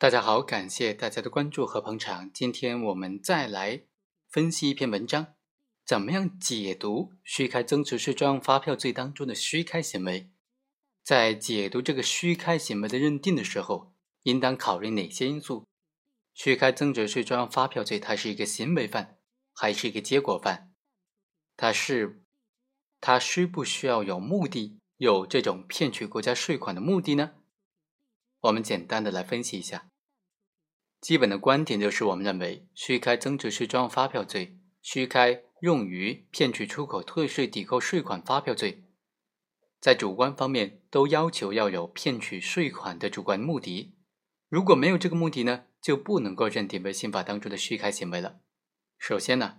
大家好，感谢大家的关注和捧场。今天我们再来分析一篇文章，怎么样解读虚开增值税专用发票罪当中的虚开行为？在解读这个虚开行为的认定的时候，应当考虑哪些因素？虚开增值税专用发票罪，它是一个行为犯还是一个结果犯？它是它需不需要有目的，有这种骗取国家税款的目的呢？我们简单的来分析一下，基本的观点就是，我们认为虚开增值税专用发票罪、虚开用于骗取出口退税抵扣税款发票罪，在主观方面都要求要有骗取税款的主观目的。如果没有这个目的呢，就不能够认定为刑法当中的虚开行为了。首先呢，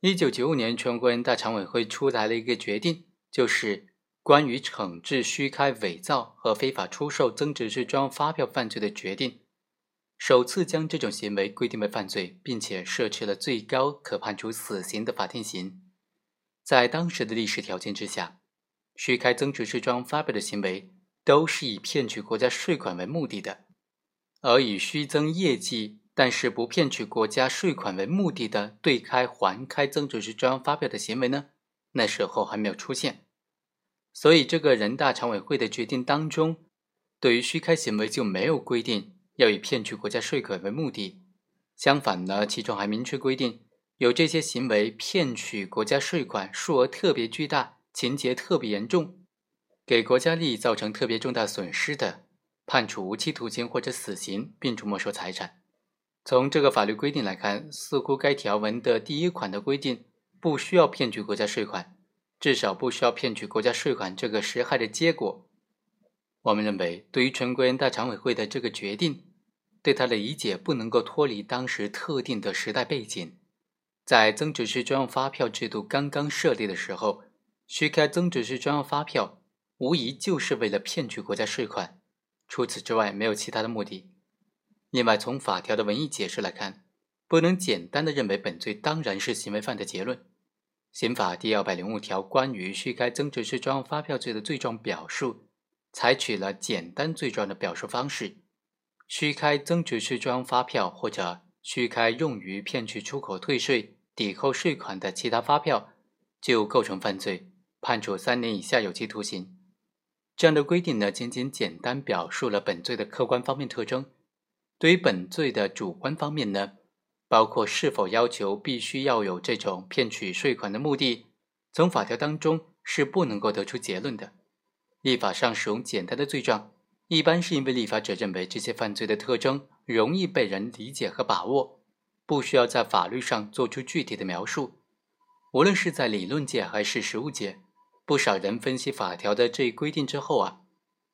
一九九五年全国人大常委会出台了一个决定，就是。关于惩治虚开、伪造和非法出售增值税专用发票犯罪的决定，首次将这种行为规定为犯罪，并且设置了最高可判处死刑的法定刑。在当时的历史条件之下，虚开增值税专用发票的行为都是以骗取国家税款为目的的，而以虚增业绩但是不骗取国家税款为目的的对开、还开增值税专用发票的行为呢，那时候还没有出现。所以，这个人大常委会的决定当中，对于虚开行为就没有规定要以骗取国家税款为目的。相反呢，其中还明确规定，有这些行为骗取国家税款，数额特别巨大，情节特别严重，给国家利益造成特别重大损失的，判处无期徒刑或者死刑，并处没收财产。从这个法律规定来看，似乎该条文的第一款的规定不需要骗取国家税款。至少不需要骗取国家税款这个实害的结果。我们认为，对于全国人大常委会的这个决定，对他的理解不能够脱离当时特定的时代背景。在增值税专用发票制度刚刚设立的时候，虚开增值税专用发票无疑就是为了骗取国家税款，除此之外没有其他的目的。另外，从法条的文义解释来看，不能简单的认为本罪当然是行为犯的结论。刑法第二百零五条关于虚开增值税专用发票罪的罪状表述，采取了简单罪状的表述方式。虚开增值税专用发票或者虚开用于骗取出口退税抵扣税款的其他发票，就构成犯罪，判处三年以下有期徒刑。这样的规定呢，仅仅简单表述了本罪的客观方面特征。对于本罪的主观方面呢？包括是否要求必须要有这种骗取税款的目的，从法条当中是不能够得出结论的。立法上使用简单的罪状，一般是因为立法者认为这些犯罪的特征容易被人理解和把握，不需要在法律上做出具体的描述。无论是在理论界还是实务界，不少人分析法条的这一规定之后啊，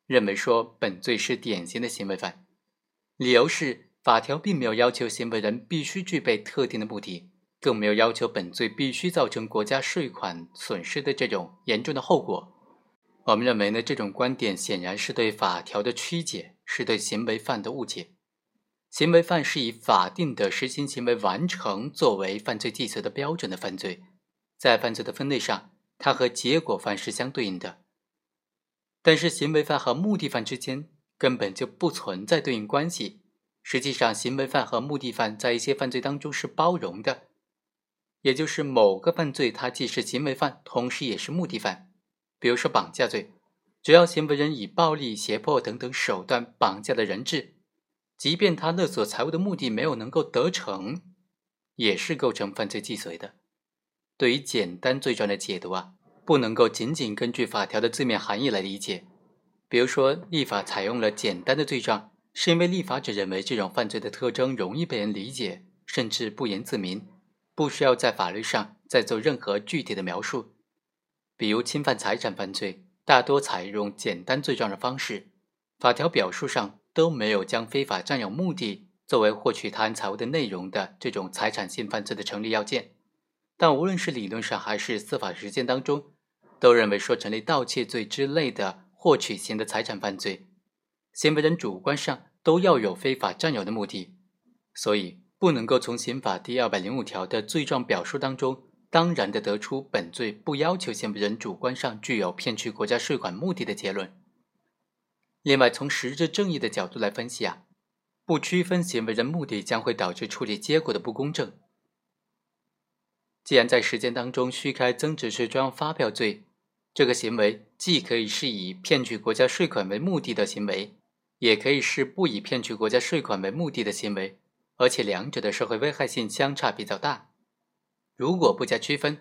认为说本罪是典型的行为犯，理由是。法条并没有要求行为人必须具备特定的目的，更没有要求本罪必须造成国家税款损失的这种严重的后果。我们认为呢，这种观点显然是对法条的曲解，是对行为犯的误解。行为犯是以法定的实行行为完成作为犯罪计则的标准的犯罪，在犯罪的分类上，它和结果犯是相对应的。但是，行为犯和目的犯之间根本就不存在对应关系。实际上，行为犯和目的犯在一些犯罪当中是包容的，也就是某个犯罪它既是行为犯，同时也是目的犯。比如说绑架罪，只要行为人以暴力、胁迫等等手段绑架了人质，即便他勒索财物的目的没有能够得逞，也是构成犯罪既遂的。对于简单罪状的解读啊，不能够仅仅根据法条的字面含义来理解。比如说，立法采用了简单的罪状。是因为立法者认为这种犯罪的特征容易被人理解，甚至不言自明，不需要在法律上再做任何具体的描述。比如侵犯财产犯罪，大多采用简单罪状的方式，法条表述上都没有将非法占有目的作为获取他人财物的内容的这种财产性犯罪的成立要件。但无论是理论上还是司法实践当中，都认为说成立盗窃罪之类的获取型的财产犯罪。行为人主观上都要有非法占有的目的，所以不能够从刑法第二百零五条的罪状表述当中当然的得出本罪不要求行为人主观上具有骗取国家税款目的的结论。另外，从实质正义的角度来分析啊，不区分行为人目的将会导致处理结果的不公正。既然在实践当中虚开增值税专用发票罪，这个行为既可以是以骗取国家税款为目的的行为，也可以是不以骗取国家税款为目的的行为，而且两者的社会危害性相差比较大。如果不加区分，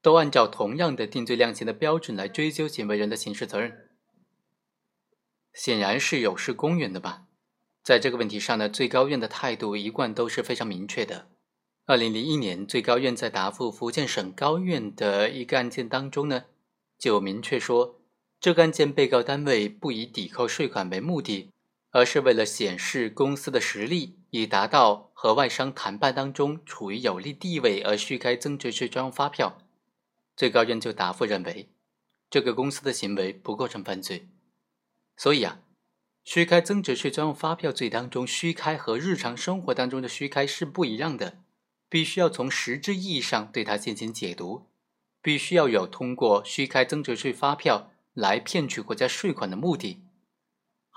都按照同样的定罪量刑的标准来追究行为人的刑事责任，显然是有失公允的吧？在这个问题上呢，最高院的态度一贯都是非常明确的。二零零一年，最高院在答复福建省高院的一个案件当中呢。就明确说，这个案件被告单位不以抵扣税款为目的，而是为了显示公司的实力，以达到和外商谈判当中处于有利地位而虚开增值税专用发票。最高院就答复认为，这个公司的行为不构成犯罪。所以啊，虚开增值税专用发票罪当中，虚开和日常生活当中的虚开是不一样的，必须要从实质意义上对它进行解读。必须要有通过虚开增值税发票来骗取国家税款的目的。